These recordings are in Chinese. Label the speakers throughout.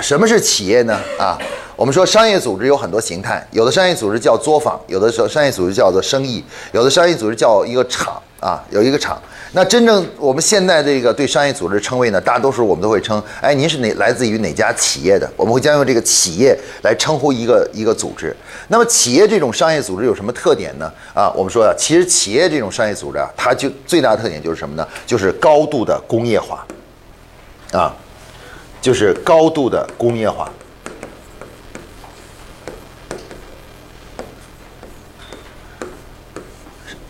Speaker 1: 什么是企业呢？啊，我们说商业组织有很多形态，有的商业组织叫作坊，有的时候商业组织叫做生意，有的商业组织叫一个厂啊，有一个厂。那真正我们现在这个对商业组织称谓呢，大多数我们都会称，哎，您是哪来自于哪家企业的？我们会将用这个企业来称呼一个一个组织。那么企业这种商业组织有什么特点呢？啊，我们说啊，其实企业这种商业组织啊，它就最大特点就是什么呢？就是高度的工业化，啊。就是高度的工业化。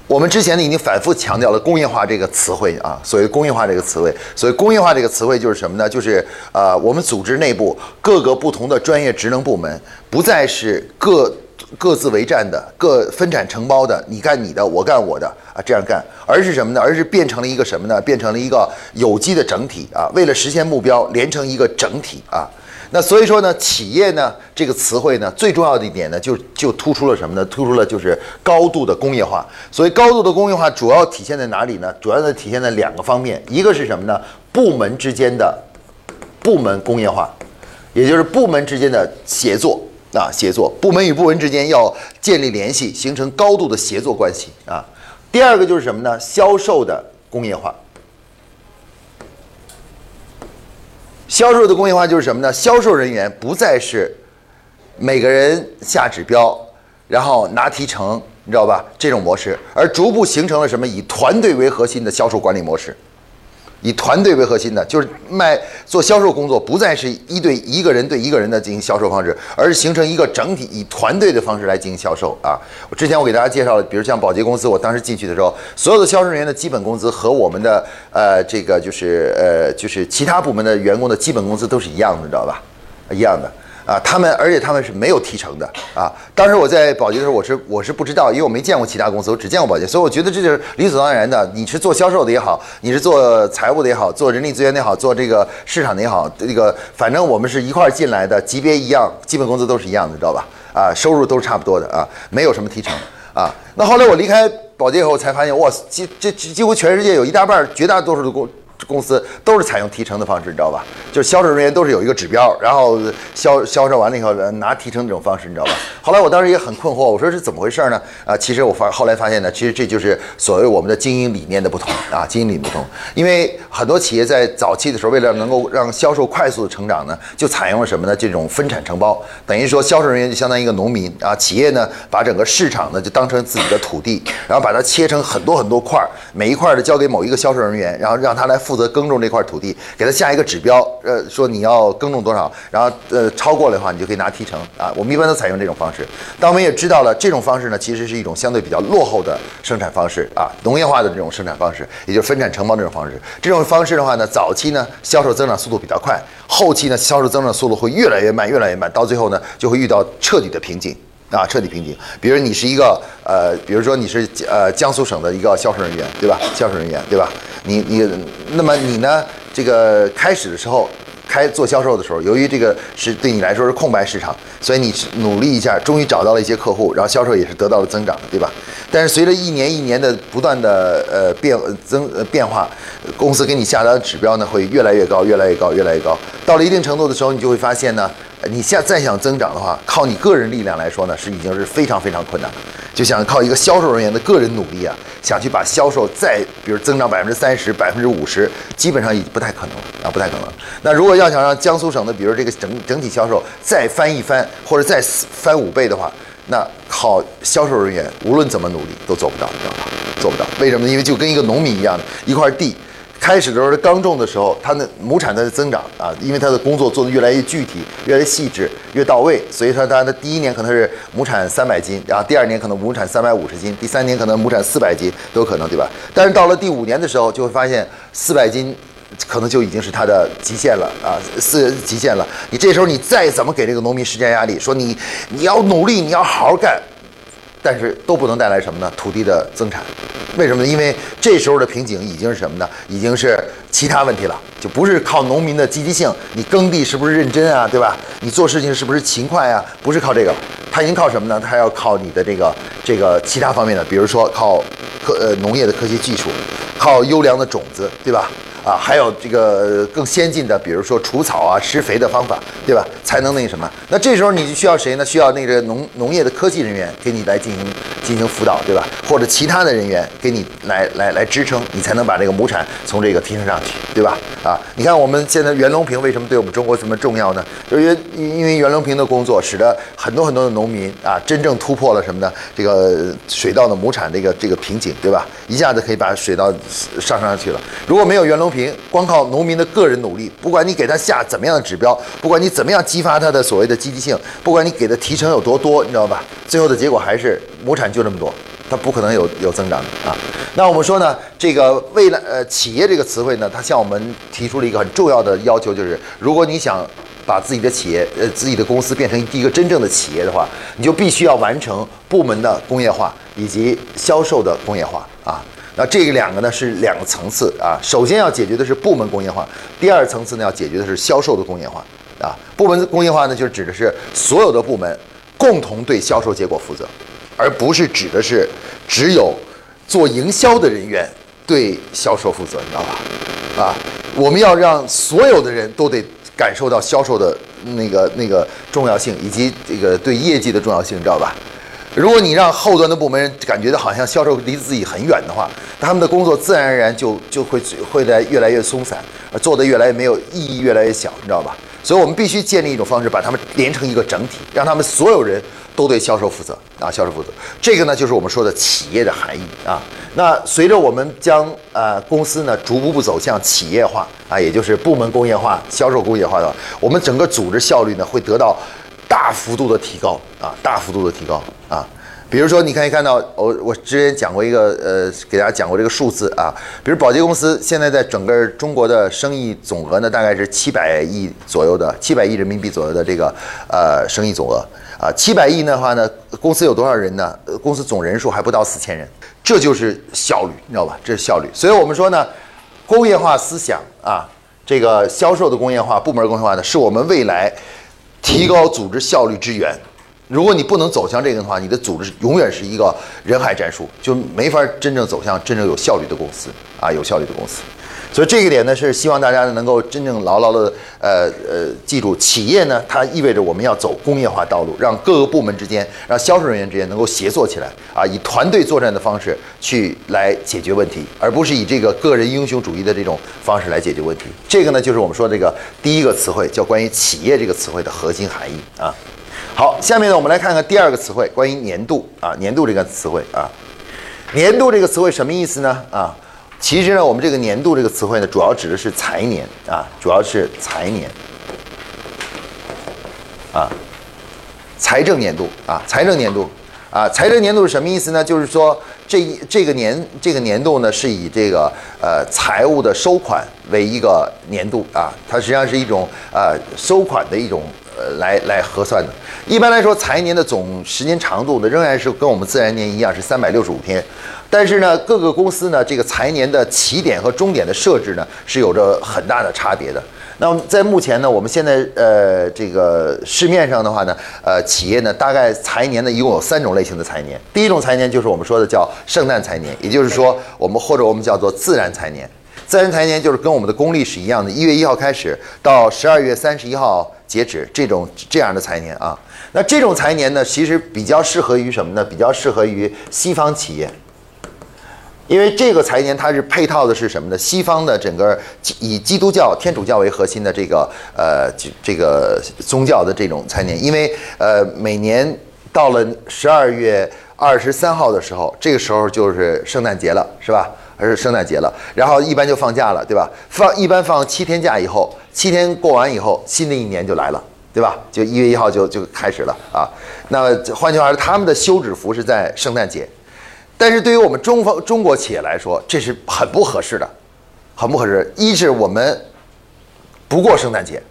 Speaker 1: 我们之前呢已经反复强调了工业化这个词汇啊，所谓工业化这个词汇，所谓工业化这个词汇就是什么呢？就是呃，我们组织内部各个不同的专业职能部门不再是各。各自为战的，各分产承包的，你干你的，我干我的啊，这样干，而是什么呢？而是变成了一个什么呢？变成了一个有机的整体啊，为了实现目标，连成一个整体啊。那所以说呢，企业呢这个词汇呢，最重要的一点呢，就就突出了什么呢？突出了就是高度的工业化。所以高度的工业化主要体现在哪里呢？主要的体现在两个方面，一个是什么呢？部门之间的部门工业化，也就是部门之间的协作。啊，协作部门与部门之间要建立联系，形成高度的协作关系啊。第二个就是什么呢？销售的工业化。销售的工业化就是什么呢？销售人员不再是每个人下指标，然后拿提成，你知道吧？这种模式，而逐步形成了什么？以团队为核心的销售管理模式。以团队为核心的，就是卖做销售工作，不再是一对一个人对一个人的进行销售方式，而是形成一个整体，以团队的方式来进行销售啊。我之前我给大家介绍了，比如像保洁公司，我当时进去的时候，所有的销售人员的基本工资和我们的呃这个就是呃就是其他部门的员工的基本工资都是一样的，你知道吧？一样的。啊，他们而且他们是没有提成的啊。当时我在保洁的时候，我是我是不知道，因为我没见过其他公司，我只见过保洁，所以我觉得这就是理所当然的。你是做销售的也好，你是做财务的也好，做人力资源的也好，做这个市场的也好，这个反正我们是一块进来的，级别一样，基本工资都是一样的，知道吧？啊，收入都是差不多的啊，没有什么提成啊。那后来我离开保洁以后，才发现哇，几这几乎全世界有一大半，绝大多数的工。公司都是采用提成的方式，你知道吧？就是销售人员都是有一个指标，然后销销售完了以后拿提成这种方式，你知道吧？后来我当时也很困惑，我说是怎么回事呢？啊，其实我发后来发现呢，其实这就是所谓我们的经营理念的不同啊，经营理念不同。因为很多企业在早期的时候，为了能够让销售快速的成长呢，就采用了什么呢？这种分产承包，等于说销售人员就相当于一个农民啊，企业呢把整个市场呢就当成自己的土地，然后把它切成很多很多块儿，每一块儿的交给某一个销售人员，然后让他来。负责耕种这块土地，给他下一个指标，呃，说你要耕种多少，然后呃超过了的话，你就可以拿提成啊。我们一般都采用这种方式。但我们也知道了，这种方式呢，其实是一种相对比较落后的生产方式啊，农业化的这种生产方式，也就是分产承包这种方式。这种方式的话呢，早期呢销售增长速度比较快，后期呢销售增长速度会越来越慢，越来越慢，到最后呢就会遇到彻底的瓶颈。啊，彻底瓶颈。比如你是一个呃，比如说你是呃江苏省的一个销售人员，对吧？销售人员，对吧？你你，那么你呢？这个开始的时候，开做销售的时候，由于这个是对你来说是空白市场，所以你努力一下，终于找到了一些客户，然后销售也是得到了增长，对吧？但是随着一年一年的不断的呃变增呃变化，公司给你下达的指标呢会越来越高，越来越高，越来越高。到了一定程度的时候，你就会发现呢。你现再想增长的话，靠你个人力量来说呢，是已经是非常非常困难的。就想靠一个销售人员的个人努力啊，想去把销售再比如增长百分之三十、百分之五十，基本上已经不太可能啊，不太可能。那如果要想让江苏省的比如这个整整体销售再翻一番，或者再翻五倍的话，那靠销售人员无论怎么努力都做不到，知道吧？做不到。为什么呢？因为就跟一个农民一样的一块地。开始的时候，刚种的时候，它的亩产在增长啊，因为它的工作做得越来越具体、越来越细致、越到位，所以说它的第一年可能是亩产三百斤，然后第二年可能亩产三百五十斤，第三年可能亩产四百斤都有可能，对吧？但是到了第五年的时候，就会发现四百斤可能就已经是它的极限了啊，四极限了。你这时候你再怎么给这个农民施加压力，说你你要努力，你要好好干。但是都不能带来什么呢？土地的增产，为什么呢？因为这时候的瓶颈已经是什么呢？已经是其他问题了，就不是靠农民的积极性，你耕地是不是认真啊，对吧？你做事情是不是勤快啊？不是靠这个，它已经靠什么呢？它要靠你的这个这个其他方面的，比如说靠科呃农业的科学技术，靠优良的种子，对吧？啊，还有这个更先进的，比如说除草啊、施肥的方法，对吧？才能那什么？那这时候你就需要谁呢？需要那个农农业的科技人员给你来进行进行辅导，对吧？或者其他的人员给你来来来支撑，你才能把这个亩产从这个提升上去，对吧？啊，你看我们现在袁隆平为什么对我们中国这么重要呢？就因为因为袁隆平的工作，使得很多很多的农民啊，真正突破了什么呢？这个水稻的亩产这个这个瓶颈，对吧？一下子可以把水稻上上去了。如果没有袁隆平，平光靠农民的个人努力，不管你给他下怎么样的指标，不管你怎么样激发他的所谓的积极性，不管你给的提成有多多，你知道吧？最后的结果还是亩产就这么多，它不可能有有增长的啊。那我们说呢，这个未来呃企业这个词汇呢，它向我们提出了一个很重要的要求，就是如果你想把自己的企业呃自己的公司变成一个真正的企业的话，你就必须要完成部门的工业化以及销售的工业化啊。那这两个呢是两个层次啊，首先要解决的是部门工业化，第二层次呢要解决的是销售的工业化啊。部门工业化呢就指的是所有的部门共同对销售结果负责，而不是指的是只有做营销的人员对销售负责，你知道吧？啊，我们要让所有的人都得感受到销售的那个那个重要性以及这个对业绩的重要性，你知道吧？如果你让后端的部门感觉到好像销售离自己很远的话，他们的工作自然而然就就会会来越来越松散，做的越来越没有意义，越来越小，你知道吧？所以我们必须建立一种方式，把他们连成一个整体，让他们所有人都对销售负责啊，销售负责。这个呢，就是我们说的企业的含义啊。那随着我们将呃公司呢逐步步走向企业化啊，也就是部门工业化、销售工业化的，我们整个组织效率呢会得到。大幅度的提高啊，大幅度的提高啊！比如说，你可以看到，我我之前讲过一个，呃，给大家讲过这个数字啊。比如保洁公司现在在整个中国的生意总额呢，大概是七百亿左右的，七百亿人民币左右的这个呃生意总额啊。七百亿的话呢，公司有多少人呢？公司总人数还不到四千人，这就是效率，你知道吧？这是效率。所以我们说呢，工业化思想啊，这个销售的工业化、部门工业化呢，是我们未来。提高组织效率之源，如果你不能走向这个的话，你的组织永远是一个人海战术，就没法真正走向真正有效率的公司啊，有效率的公司。所以这个点呢，是希望大家能够真正牢牢的呃呃记住，企业呢它意味着我们要走工业化道路，让各个部门之间，让销售人员之间能够协作起来啊，以团队作战的方式去来解决问题，而不是以这个个人英雄主义的这种方式来解决问题。这个呢，就是我们说这个第一个词汇，叫关于企业这个词汇的核心含义啊。好，下面呢，我们来看看第二个词汇，关于年度啊，年度这个词汇啊，年度这个词汇什么意思呢？啊？其实呢，我们这个年度这个词汇呢，主要指的是财年啊，主要是财年啊，财政年度啊，财政年度啊，财政年度是什么意思呢？就是说这一这个年这个年度呢，是以这个呃财务的收款为一个年度啊，它实际上是一种呃收款的一种呃来来核算的。一般来说，财年的总时间长度呢，仍然是跟我们自然年一样，是三百六十五天。但是呢，各个公司呢，这个财年的起点和终点的设置呢，是有着很大的差别的。那么在目前呢，我们现在呃这个市面上的话呢，呃企业呢，大概财年呢一共有三种类型的财年。第一种财年就是我们说的叫圣诞财年，也就是说我们或者我们叫做自然财年。自然财年就是跟我们的公历是一样的，一月一号开始到十二月三十一号截止，这种这样的财年啊。那这种财年呢，其实比较适合于什么呢？比较适合于西方企业。因为这个财年它是配套的是什么呢？西方的整个以基督教、天主教为核心的这个呃这个宗教的这种财年，因为呃每年到了十二月二十三号的时候，这个时候就是圣诞节了，是吧？还是圣诞节了，然后一般就放假了，对吧？放一般放七天假以后，七天过完以后，新的一年就来了，对吧？就一月一号就就开始了啊。那换句话说，他们的休止符是在圣诞节。但是对于我们中方中国企业来说，这是很不合适的，很不合适。一是我们不过圣诞节，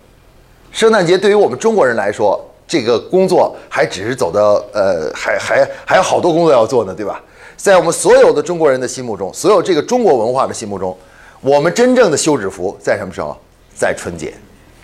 Speaker 1: 圣诞节对于我们中国人来说，这个工作还只是走到呃，还还还有好多工作要做呢，对吧？在我们所有的中国人的心目中，所有这个中国文化的心目中，我们真正的休止符在什么时候？在春节，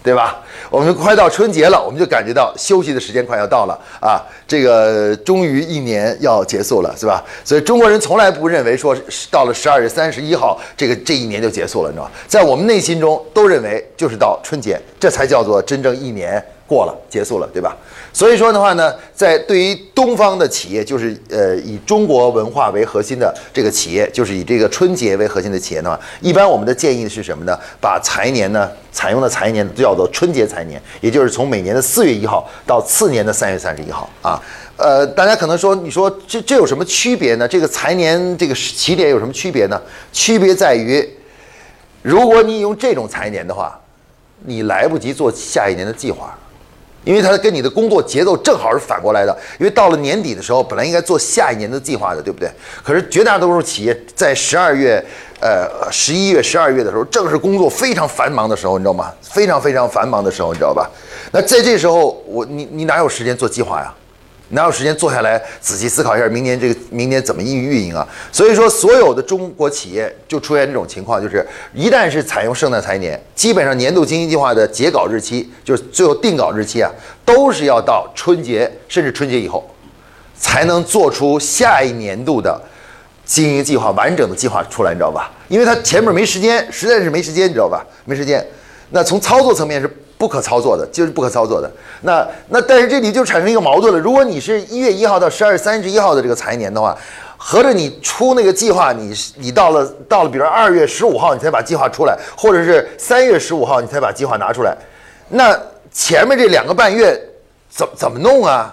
Speaker 1: 对吧？我们快到春节了，我们就感觉到休息的时间快要到了啊！这个终于一年要结束了，是吧？所以中国人从来不认为说到了十二月三十一号，这个这一年就结束了，你知道吗？在我们内心中都认为就是到春节，这才叫做真正一年过了，结束了，对吧？所以说的话呢，在对于东方的企业，就是呃以中国文化为核心的这个企业，就是以这个春节为核心的企业的话，一般我们的建议是什么呢？把财年呢，采用的财年叫做春节财年，也就是从每年的四月一号到次年的三月三十一号啊。呃，大家可能说，你说这这有什么区别呢？这个财年这个起点有什么区别呢？区别在于，如果你用这种财年的话，你来不及做下一年的计划。因为他跟你的工作节奏正好是反过来的，因为到了年底的时候，本来应该做下一年的计划的，对不对？可是绝大多数企业在十二月、呃十一月、十二月的时候，正是工作非常繁忙的时候，你知道吗？非常非常繁忙的时候，你知道吧？那在这时候，我你你哪有时间做计划呀？哪有时间坐下来仔细思考一下明年这个明年怎么运运营啊？所以说，所有的中国企业就出现这种情况，就是一旦是采用圣诞财年，基本上年度经营计划的结稿日期，就是最后定稿日期啊，都是要到春节甚至春节以后，才能做出下一年度的经营计划完整的计划出来，你知道吧？因为他前面没时间，实在是没时间，你知道吧？没时间。那从操作层面是。不可操作的，就是不可操作的。那那但是这里就产生一个矛盾了。如果你是一月一号到十二月三十一号的这个财年的话，合着你出那个计划，你你到了到了，比如二月十五号你才把计划出来，或者是三月十五号你才把计划拿出来，那前面这两个半月怎怎么弄啊？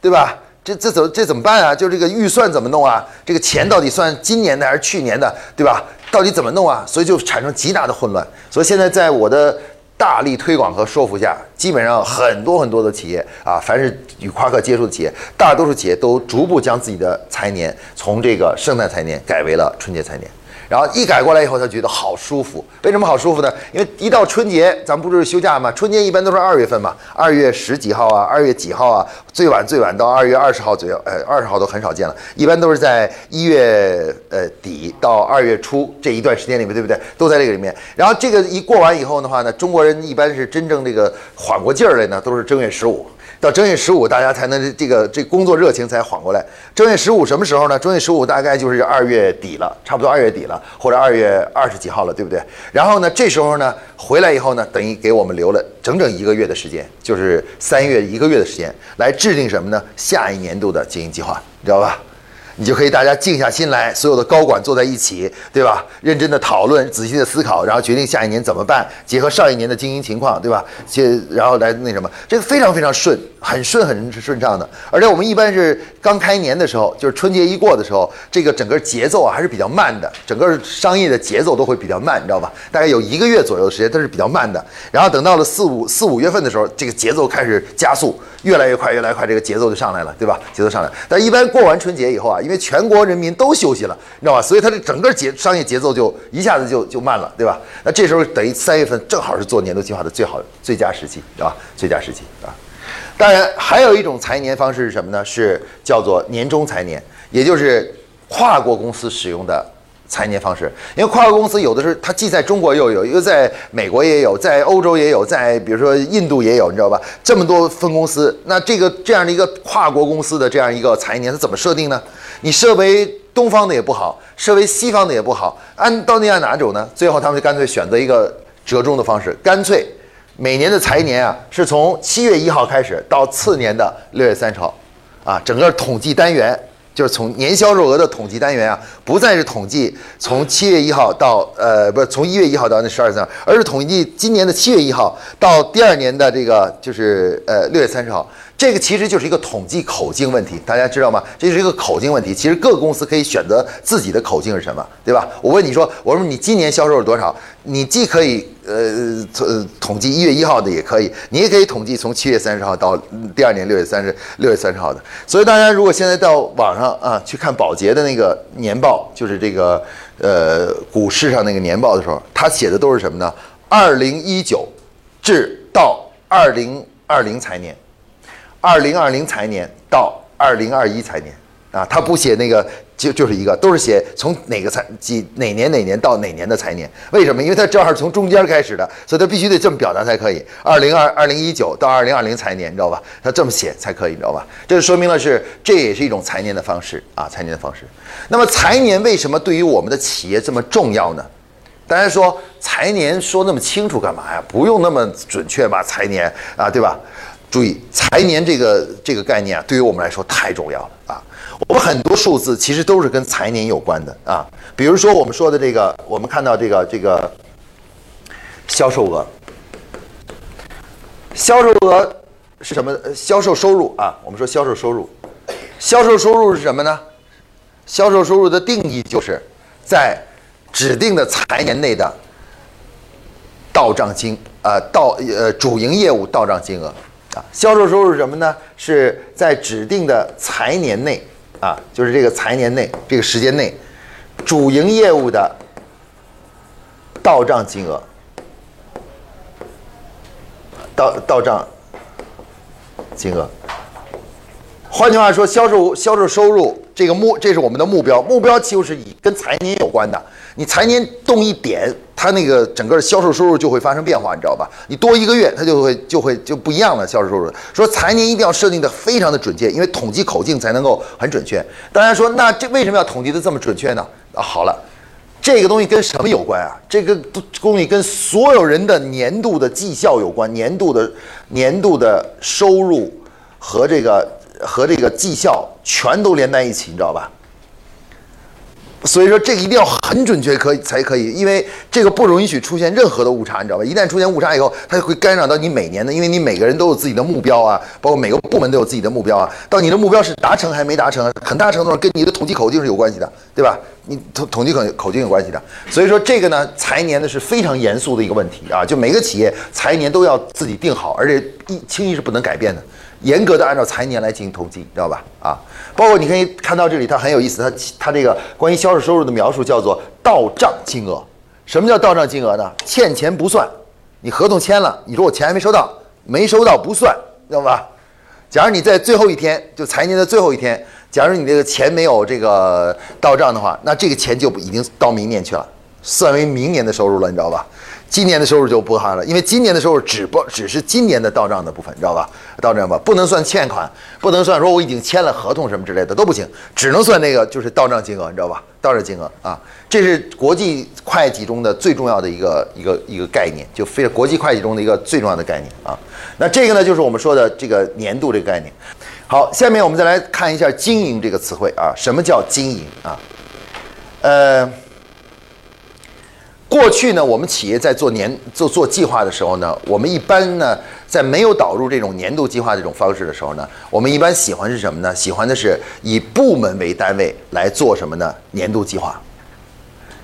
Speaker 1: 对吧？这这怎这怎么办啊？就这个预算怎么弄啊？这个钱到底算今年的还是去年的？对吧？到底怎么弄啊？所以就产生极大的混乱。所以现在在我的。大力推广和说服下，基本上很多很多的企业啊，凡是与夸克接触的企业，大多数企业都逐步将自己的财年从这个圣诞财年改为了春节财年。然后一改过来以后，他觉得好舒服。为什么好舒服呢？因为一到春节，咱们不是休假吗？春节一般都是二月份嘛，二月十几号啊，二月几号啊，最晚最晚到二月二十号左右，呃，二十号都很少见了。一般都是在一月呃底到二月初这一段时间里面，对不对？都在这个里面。然后这个一过完以后的话呢，中国人一般是真正这个缓过劲儿来呢，都是正月十五。到正月十五，大家才能这个这工作热情才缓过来。正月十五什么时候呢？正月十五大概就是二月底了，差不多二月底了，或者二月二十几号了，对不对？然后呢，这时候呢，回来以后呢，等于给我们留了整整一个月的时间，就是三月一个月的时间，来制定什么呢？下一年度的经营计划，你知道吧？你就可以大家静下心来，所有的高管坐在一起，对吧？认真的讨论，仔细的思考，然后决定下一年怎么办，结合上一年的经营情况，对吧？且然后来那什么，这个非常非常顺，很顺很顺畅的。而且我们一般是刚开年的时候，就是春节一过的时候，这个整个节奏啊还是比较慢的，整个商业的节奏都会比较慢，你知道吧？大概有一个月左右的时间它是比较慢的。然后等到了四五四五月份的时候，这个节奏开始加速。越来越快，越来越快，这个节奏就上来了，对吧？节奏上来。但一般过完春节以后啊，因为全国人民都休息了，你知道吧？所以它的整个节商业节奏就一下子就就慢了，对吧？那这时候等于三月份正好是做年度计划的最好最佳时期，对吧？最佳时期啊。当然，还有一种财年方式是什么呢？是叫做年终财年，也就是跨国公司使用的。财年方式，因为跨国公司有的是，它既在中国又有，一个在美国也有，在欧洲也有，在比如说印度也有，你知道吧？这么多分公司，那这个这样的一个跨国公司的这样一个财年，它怎么设定呢？你设为东方的也不好，设为西方的也不好，按到底按哪种呢？最后他们就干脆选择一个折中的方式，干脆每年的财年啊，是从七月一号开始到次年的六月三十号，啊，整个统计单元。就是从年销售额的统计单元啊，不再是统计从七月一号到呃，不是从一月一号到那十二月三，而是统计今年的七月一号到第二年的这个就是呃六月三十号。这个其实就是一个统计口径问题，大家知道吗？这是一个口径问题。其实各个公司可以选择自己的口径是什么，对吧？我问你说，我说你今年销售是多少？你既可以呃统统计一月一号的，也可以，你也可以统计从七月三十号到第二年六月三十六月三十号的。所以大家如果现在到网上啊去看保洁的那个年报，就是这个呃股市上那个年报的时候，他写的都是什么呢？二零一九至到二零二零财年。二零二零财年到二零二一财年，啊，他不写那个就就是一个，都是写从哪个财几哪年哪年到哪年的财年。为什么？因为他正好从中间开始的，所以他必须得这么表达才可以。二零二二零一九到二零二零财年，你知道吧？他这么写才可以，你知道吧？这就说明了是这也是一种财年的方式啊，财年的方式。那么财年为什么对于我们的企业这么重要呢？大家说财年说那么清楚干嘛呀？不用那么准确吧？财年啊，对吧？注意财年这个这个概念啊，对于我们来说太重要了啊！我们很多数字其实都是跟财年有关的啊。比如说我们说的这个，我们看到这个这个销售额，销售额是什么？销售收入啊，我们说销售收入，销售收入是什么呢？销售收入的定义就是在指定的财年内的到账金啊，到呃主营业务到账金额。销售收入是什么呢？是在指定的财年内，啊，就是这个财年内这个时间内，主营业务的到账金额，到到账金额。换句话说，销售销售收入这个目，这是我们的目标，目标就是以跟财年有关的。你财年动一点。它那个整个销售收入就会发生变化，你知道吧？你多一个月，它就会就会就不一样了。销售收入说财年一定要设定的非常的准确，因为统计口径才能够很准确。大家说，那这为什么要统计的这么准确呢？啊，好了，这个东西跟什么有关啊？这个东西跟所有人的年度的绩效有关，年度的年度的收入和这个和这个绩效全都连在一起，你知道吧？所以说这个一定要很准确，可以才可以，因为这个不容允许出现任何的误差，你知道吧？一旦出现误差以后，它就会干扰到你每年的，因为你每个人都有自己的目标啊，包括每个部门都有自己的目标啊。到你的目标是达成还没达成，很大程度上跟你的统计口径是有关系的，对吧？你统统计口口径有关系的。所以说这个呢，财年呢是非常严肃的一个问题啊，就每个企业财年都要自己定好，而且一轻易是不能改变的。严格的按照财年来进行统计，知道吧？啊，包括你可以看到这里，它很有意思，它它这个关于销售收入的描述叫做到账金额。什么叫到账金额呢？欠钱不算，你合同签了，你说我钱还没收到，没收到不算，知道吧？假如你在最后一天，就财年的最后一天，假如你这个钱没有这个到账的话，那这个钱就已经到明年去了，算为明年的收入了，你知道吧？今年的收入就不含了，因为今年的收入只不只是今年的到账的部分，你知道吧？到账吧，不能算欠款，不能算说我已经签了合同什么之类的都不行，只能算那个就是到账金额，你知道吧？到账金额啊，这是国际会计中的最重要的一个一个一个概念，就非国际会计中的一个最重要的概念啊。那这个呢，就是我们说的这个年度这个概念。好，下面我们再来看一下经营这个词汇啊，什么叫经营啊？呃。过去呢，我们企业在做年做做计划的时候呢，我们一般呢，在没有导入这种年度计划这种方式的时候呢，我们一般喜欢是什么呢？喜欢的是以部门为单位来做什么呢？年度计划。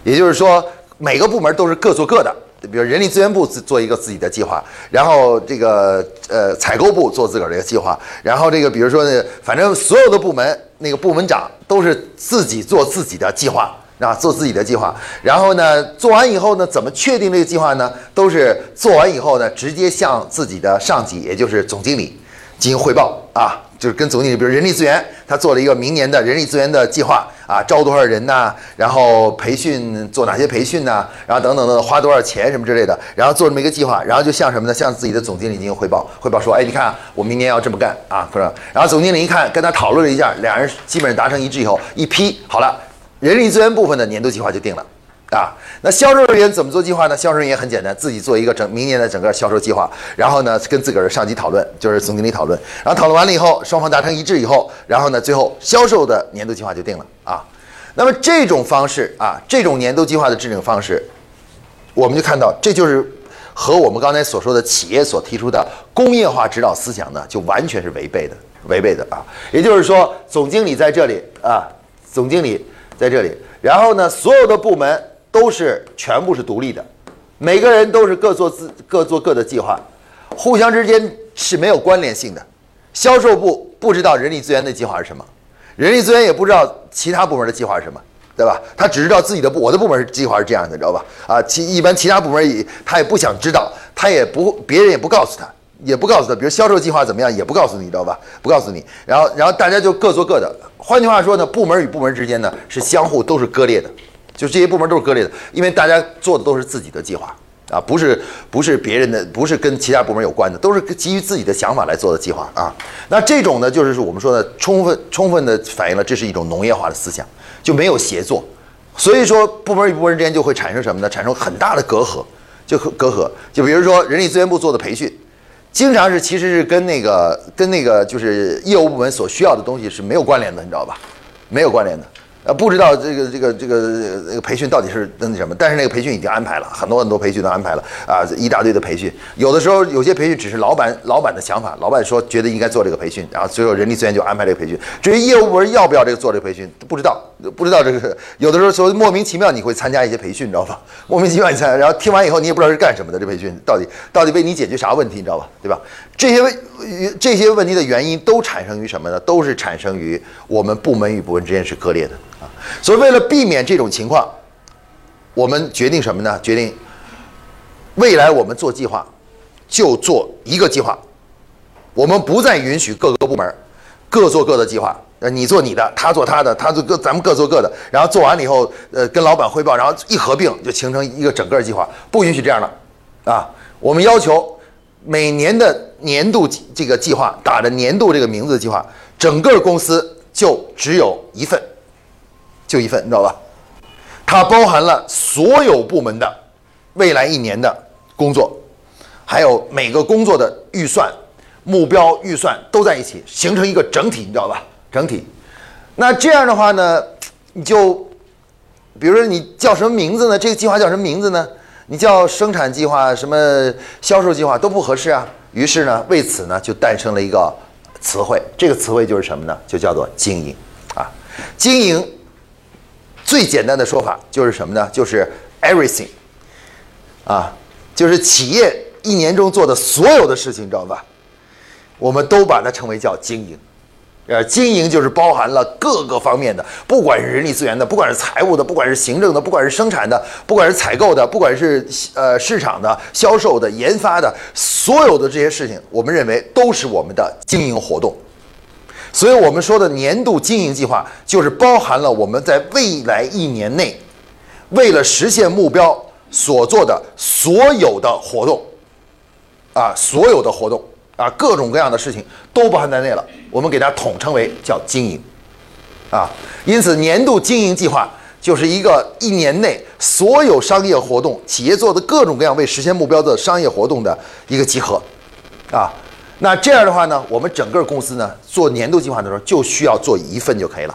Speaker 1: 也就是说，每个部门都是各做各的，比如人力资源部做一个自己的计划，然后这个呃采购部做自个儿的一个计划，然后这个比如说呢，反正所有的部门那个部门长都是自己做自己的计划。啊，做自己的计划，然后呢，做完以后呢，怎么确定这个计划呢？都是做完以后呢，直接向自己的上级，也就是总经理进行汇报啊，就是跟总经理，比如人力资源，他做了一个明年的人力资源的计划啊，招多少人呐，然后培训做哪些培训呐，然后等等等，花多少钱什么之类的，然后做这么一个计划，然后就向什么呢？向自己的总经理进行汇报，汇报说，哎，你看我明年要这么干啊，是吧？然后总经理一看，跟他讨论了一下，两人基本上达成一致以后，一批好了。人力资源部分的年度计划就定了，啊，那销售人员怎么做计划呢？销售人员很简单，自己做一个整明年的整个销售计划，然后呢跟自个儿的上级讨论，就是总经理讨论，然后讨论完了以后，双方达成一致以后，然后呢最后销售的年度计划就定了啊。那么这种方式啊，这种年度计划的制定方式，我们就看到这就是和我们刚才所说的企业所提出的工业化指导思想呢，就完全是违背的，违背的啊。也就是说，总经理在这里啊，总经理。在这里，然后呢，所有的部门都是全部是独立的，每个人都是各做自各做各的计划，互相之间是没有关联性的。销售部不知道人力资源的计划是什么，人力资源也不知道其他部门的计划是什么，对吧？他只知道自己的部，我的部门是计划是这样的，你知道吧？啊，其一般其他部门也他也不想知道，他也不别人也不告诉他，也不告诉他，比如销售计划怎么样，也不告诉你，知道吧？不告诉你。然后，然后大家就各做各的。换句话说呢，部门与部门之间呢是相互都是割裂的，就这些部门都是割裂的，因为大家做的都是自己的计划啊，不是不是别人的，不是跟其他部门有关的，都是基于自己的想法来做的计划啊。那这种呢，就是我们说的充分充分的反映了这是一种农业化的思想，就没有协作。所以说，部门与部门之间就会产生什么呢？产生很大的隔阂，就隔阂。就比如说，人力资源部做的培训，经常是其实是跟那个跟那个就是业务部门所需要的东西是没有关联的，你知道吧？没有关联的。呃，不知道这个这个这个那个培训到底是那什么，但是那个培训已经安排了很多很多培训都安排了啊，一大堆的培训。有的时候有些培训只是老板老板的想法，老板说觉得应该做这个培训，然后最后人力资源就安排这个培训。至于业务部门要不要这个做这个培训，不知道不知道这个。有的时候说莫名其妙你会参加一些培训，你知道吧？莫名其妙你参加，然后听完以后你也不知道是干什么的，这培训到底到底为你解决啥问题，你知道吧？对吧？这些问这些问题的原因都产生于什么呢？都是产生于我们部门与部门之间是割裂的。所以，为了避免这种情况，我们决定什么呢？决定未来我们做计划就做一个计划，我们不再允许各个部门各做各的计划。呃，你做你的，他做他的，他做各，咱们各做各的。然后做完了以后，呃，跟老板汇报，然后一合并就形成一个整个计划，不允许这样的啊！我们要求每年的年度这个计划，打着年度这个名字的计划，整个公司就只有一份。就一份，你知道吧？它包含了所有部门的未来一年的工作，还有每个工作的预算、目标、预算都在一起，形成一个整体，你知道吧？整体。那这样的话呢，你就，比如说你叫什么名字呢？这个计划叫什么名字呢？你叫生产计划、什么销售计划都不合适啊。于是呢，为此呢，就诞生了一个词汇，这个词汇就是什么呢？就叫做经营啊，经营。最简单的说法就是什么呢？就是 everything，啊，就是企业一年中做的所有的事情，知道吧？我们都把它称为叫经营，呃，经营就是包含了各个方面的，不管是人力资源的，不管是财务的，不管是行政的，不管是生产的，不管是采购的，不管是呃市场的、销售的、研发的，所有的这些事情，我们认为都是我们的经营活动。所以我们说的年度经营计划，就是包含了我们在未来一年内，为了实现目标所做的所有的活动，啊，所有的活动啊，各种各样的事情都包含在内了。我们给它统称为叫经营，啊，因此年度经营计划就是一个一年内所有商业活动、企业做的各种各样为实现目标的商业活动的一个集合，啊。那这样的话呢，我们整个公司呢做年度计划的时候，就需要做一份就可以了，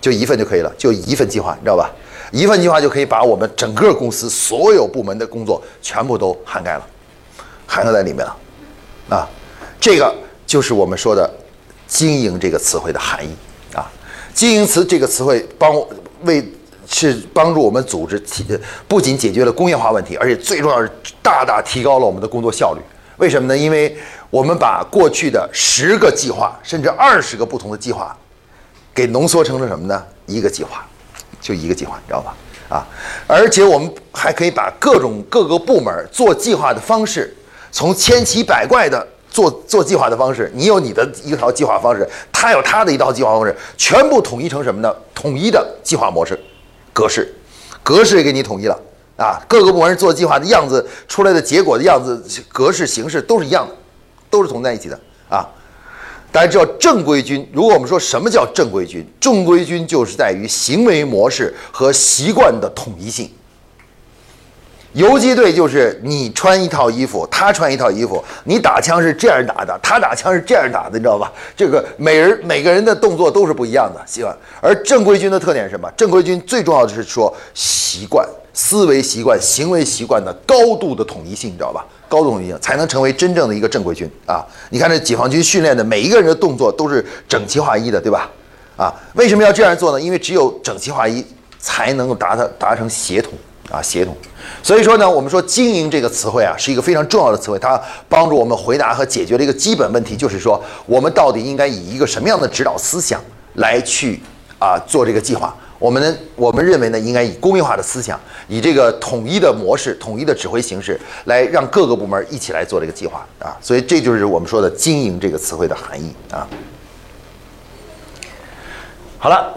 Speaker 1: 就一份就可以了，就一份计划，你知道吧？一份计划就可以把我们整个公司所有部门的工作全部都涵盖了，涵盖在里面了，啊，这个就是我们说的“经营”这个词汇的含义啊。经营词这个词汇帮为是帮助我们组织提，不仅解决了工业化问题，而且最重要是大大提高了我们的工作效率。为什么呢？因为我们把过去的十个计划，甚至二十个不同的计划，给浓缩成了什么呢？一个计划，就一个计划，你知道吧？啊，而且我们还可以把各种各个部门做计划的方式，从千奇百怪的做做计划的方式，你有你的一套计划方式，他有他的一套计划方式，全部统一成什么呢？统一的计划模式、格式，格式也给你统一了。啊，各个部门做计划的样子出来的结果的样子、格式、形式都是一样的，都是同在一起的啊。大家知道正规军，如果我们说什么叫正规军，正规军就是在于行为模式和习惯的统一性。游击队就是你穿一套衣服，他穿一套衣服，你打枪是这样打的，他打枪是这样打的，你知道吧？这个每人每个人的动作都是不一样的习惯。而正规军的特点是什么？正规军最重要的是说习惯。思维习惯、行为习惯的高度的统一性，你知道吧？高度统一性才能成为真正的一个正规军啊！你看这解放军训练的每一个人的动作都是整齐划一的，对吧？啊，为什么要这样做呢？因为只有整齐划一，才能够达到达成协同啊，协同。所以说呢，我们说经营这个词汇啊，是一个非常重要的词汇，它帮助我们回答和解决了一个基本问题，就是说我们到底应该以一个什么样的指导思想来去啊做这个计划。我们呢，我们认为呢，应该以工业化的思想，以这个统一的模式、统一的指挥形式，来让各个部门一起来做这个计划啊。所以这就是我们说的“经营”这个词汇的含义啊。好了，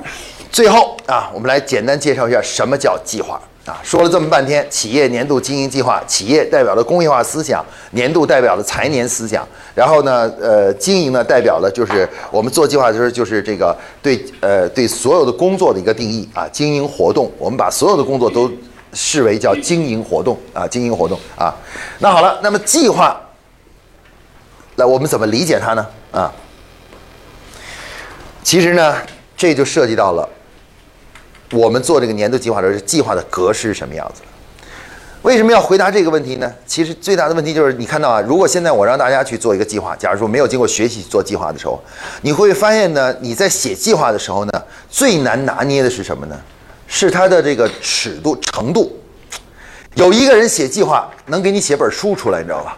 Speaker 1: 最后啊，我们来简单介绍一下什么叫计划。啊，说了这么半天，企业年度经营计划，企业代表了工业化思想，年度代表了财年思想，然后呢，呃，经营呢代表了就是我们做计划的时候就是这个对呃对所有的工作的一个定义啊，经营活动，我们把所有的工作都视为叫经营活动啊，经营活动啊。那好了，那么计划，那我们怎么理解它呢？啊，其实呢，这就涉及到了。我们做这个年度计划的时候，计划的格式是什么样子？为什么要回答这个问题呢？其实最大的问题就是，你看到啊，如果现在我让大家去做一个计划，假如说没有经过学习做计划的时候，你会发现呢，你在写计划的时候呢，最难拿捏的是什么呢？是它的这个尺度程度。有一个人写计划能给你写本书出来，你知道吧？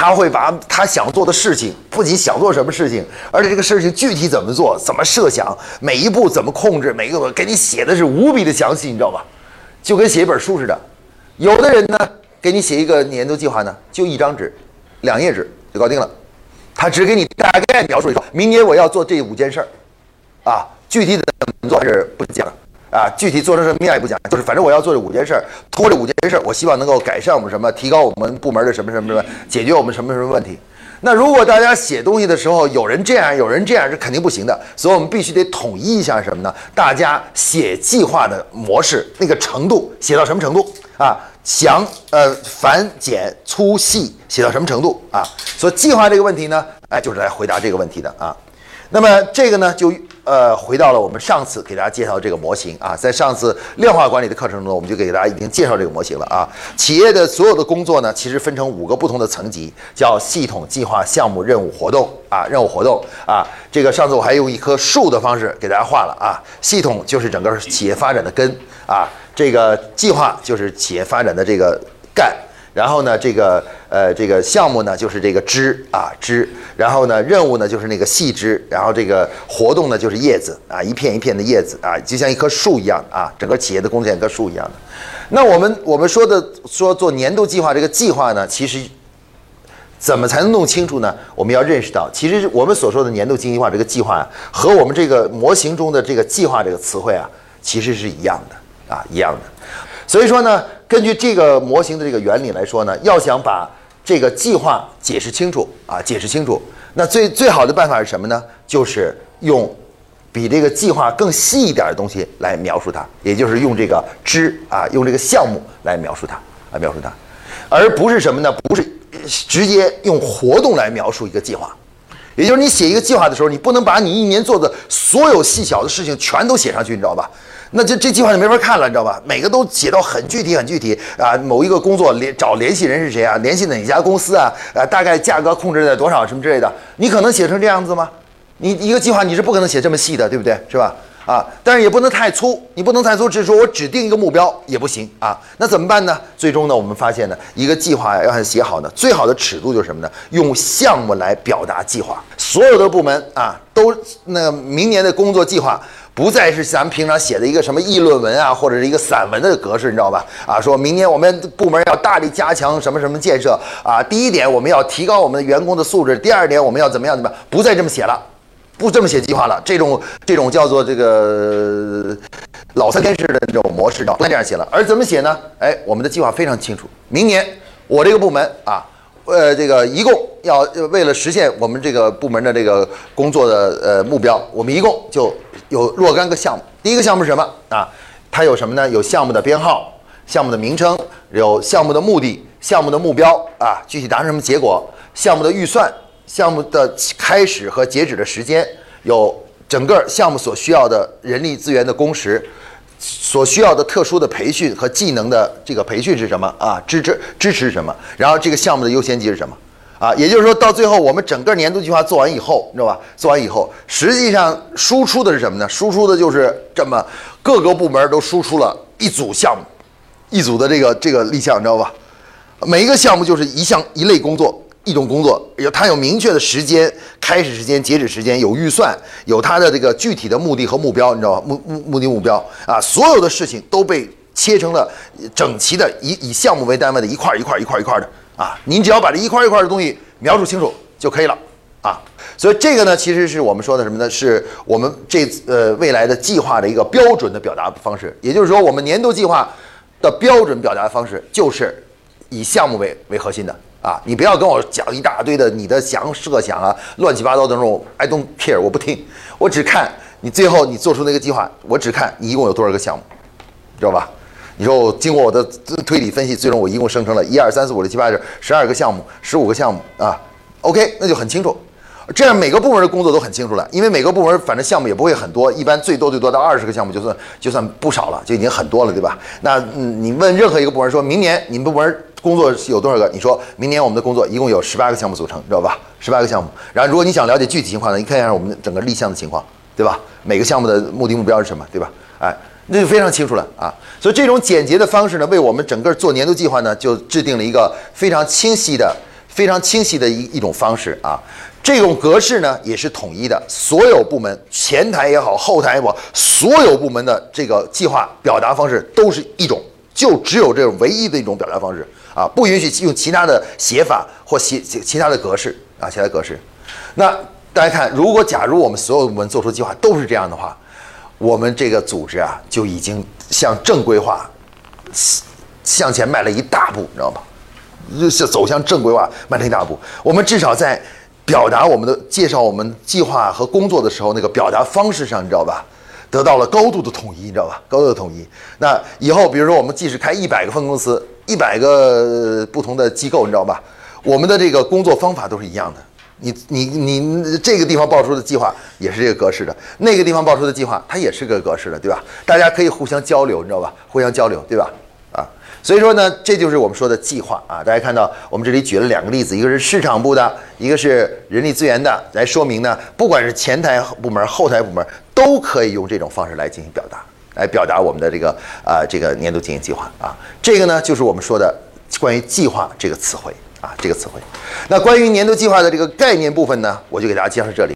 Speaker 1: 他会把他想做的事情，不仅想做什么事情，而且这个事情具体怎么做、怎么设想、每一步怎么控制，每一个给你写的是无比的详细，你知道吧？就跟写一本书似的。有的人呢，给你写一个年度计划呢，就一张纸、两页纸就搞定了。他只给你大概描述一说，明年我要做这五件事儿，啊，具体的怎么做是不讲。啊，具体做成什么样也不讲，就是反正我要做这五件事儿，通过这五件事儿，我希望能够改善我们什么，提高我们部门的什么什么什么，解决我们什么什么问题。那如果大家写东西的时候，有人这样，有人这样，是肯定不行的。所以我们必须得统一一下什么呢？大家写计划的模式，那个程度写到什么程度啊？详呃繁简粗细写到什么程度啊？所以计划这个问题呢，哎，就是来回答这个问题的啊。那么这个呢，就呃回到了我们上次给大家介绍这个模型啊，在上次量化管理的课程中，我们就给大家已经介绍这个模型了啊。企业的所有的工作呢，其实分成五个不同的层级，叫系统、计划、项目、任务、活动啊，任务、活动啊。这个上次我还用一棵树的方式给大家画了啊。系统就是整个企业发展的根啊，这个计划就是企业发展的这个干。然后呢，这个呃，这个项目呢就是这个枝啊枝，然后呢任务呢就是那个细枝，然后这个活动呢就是叶子啊，一片一片的叶子啊，就像一棵树一样啊，整个企业的工作像一棵树一样的。那我们我们说的说做年度计划这个计划呢，其实怎么才能弄清楚呢？我们要认识到，其实我们所说的年度经济化这个计划和我们这个模型中的这个计划这个词汇啊，其实是一样的啊，一样的。所以说呢，根据这个模型的这个原理来说呢，要想把这个计划解释清楚啊，解释清楚，那最最好的办法是什么呢？就是用比这个计划更细一点的东西来描述它，也就是用这个知啊，用这个项目来描述它啊，描述它，而不是什么呢？不是直接用活动来描述一个计划，也就是你写一个计划的时候，你不能把你一年做的所有细小的事情全都写上去，你知道吧？那这这计划就没法看了，你知道吧？每个都写到很具体、很具体啊。某一个工作联找联系人是谁啊？联系哪家公司啊？呃，大概价格控制在多少什么之类的？你可能写成这样子吗？你一个计划你是不可能写这么细的，对不对？是吧？啊，但是也不能太粗，你不能太粗，只是说我指定一个目标也不行啊。那怎么办呢？最终呢，我们发现呢，一个计划要想写好呢，最好的尺度就是什么呢？用项目来表达计划。所有的部门啊，都那明年的工作计划。不再是咱们平常写的一个什么议论文啊，或者是一个散文的格式，你知道吧？啊，说明年我们部门要大力加强什么什么建设啊。第一点，我们要提高我们的员工的素质；第二点，我们要怎么样怎么样？不再这么写了，不这么写计划了。这种这种叫做这个老三天式的这种模式，不再这样写了。而怎么写呢？哎，我们的计划非常清楚。明年我这个部门啊。呃，这个一共要为了实现我们这个部门的这个工作的呃目标，我们一共就有若干个项目。第一个项目是什么啊？它有什么呢？有项目的编号、项目的名称、有项目的目的、项目的目标啊，具体达成什么结果、项目的预算、项目的开始和截止的时间，有整个项目所需要的人力资源的工时。所需要的特殊的培训和技能的这个培训是什么啊？支持支持什么？然后这个项目的优先级是什么啊？也就是说到最后，我们整个年度计划做完以后，你知道吧？做完以后，实际上输出的是什么呢？输出的就是这么各个部门都输出了一组项目，一组的这个这个立项，你知道吧？每一个项目就是一项一类工作，一种工作，有它有明确的时间、开始时间、截止时间，有预算，有它的这个具体的目的和目标，你知道吧？目目目的目标啊，所有的事情都被切成了整齐的，以以项目为单位的一块一块一块一块的啊。您只要把这一块一块的东西描述清楚就可以了啊。所以这个呢，其实是我们说的什么呢？是我们这呃未来的计划的一个标准的表达方式。也就是说，我们年度计划的标准表达方式就是以项目为为核心的。啊，你不要跟我讲一大堆的你的想设想啊，乱七八糟的那种，I don't care，我不听，我只看你最后你做出那个计划，我只看你一共有多少个项目，知道吧？你说我经过我的推理分析，最终我一共生成了一二三四五六七八九十二个项目，十五个项目啊，OK，那就很清楚，这样每个部门的工作都很清楚了，因为每个部门反正项目也不会很多，一般最多最多到二十个项目就算就算不少了，就已经很多了，对吧？那嗯，你问任何一个部门，说明年你们部门。工作有多少个？你说明年我们的工作一共有十八个项目组成，知道吧？十八个项目。然后如果你想了解具体情况呢，你看一下我们整个立项的情况，对吧？每个项目的目的目标是什么，对吧？哎，那就非常清楚了啊。所以这种简洁的方式呢，为我们整个做年度计划呢，就制定了一个非常清晰的、非常清晰的一一种方式啊。这种格式呢，也是统一的，所有部门前台也好，后台也好，所有部门的这个计划表达方式都是一种，就只有这种唯一的一种表达方式。啊，不允许用其他的写法或写其他的格式啊，其他格式。那大家看，如果假如我们所有部门做出计划都是这样的话，我们这个组织啊就已经向正规化向前迈了一大步，你知道吧？是走向正规化迈了一大步。我们至少在表达我们的介绍我们计划和工作的时候，那个表达方式上，你知道吧？得到了高度的统一，你知道吧？高度的统一。那以后，比如说我们即使开一百个分公司。一百个不同的机构，你知道吧？我们的这个工作方法都是一样的。你你你这个地方报出的计划也是这个格式的，那个地方报出的计划它也是个格式的，对吧？大家可以互相交流，你知道吧？互相交流，对吧？啊，所以说呢，这就是我们说的计划啊。大家看到我们这里举了两个例子，一个是市场部的，一个是人力资源的，来说明呢，不管是前台部门、后台部门，都可以用这种方式来进行表达。来表达我们的这个啊，这个年度经营计划啊，这个呢就是我们说的关于计划这个词汇啊，这个词汇。那关于年度计划的这个概念部分呢，我就给大家介绍这里。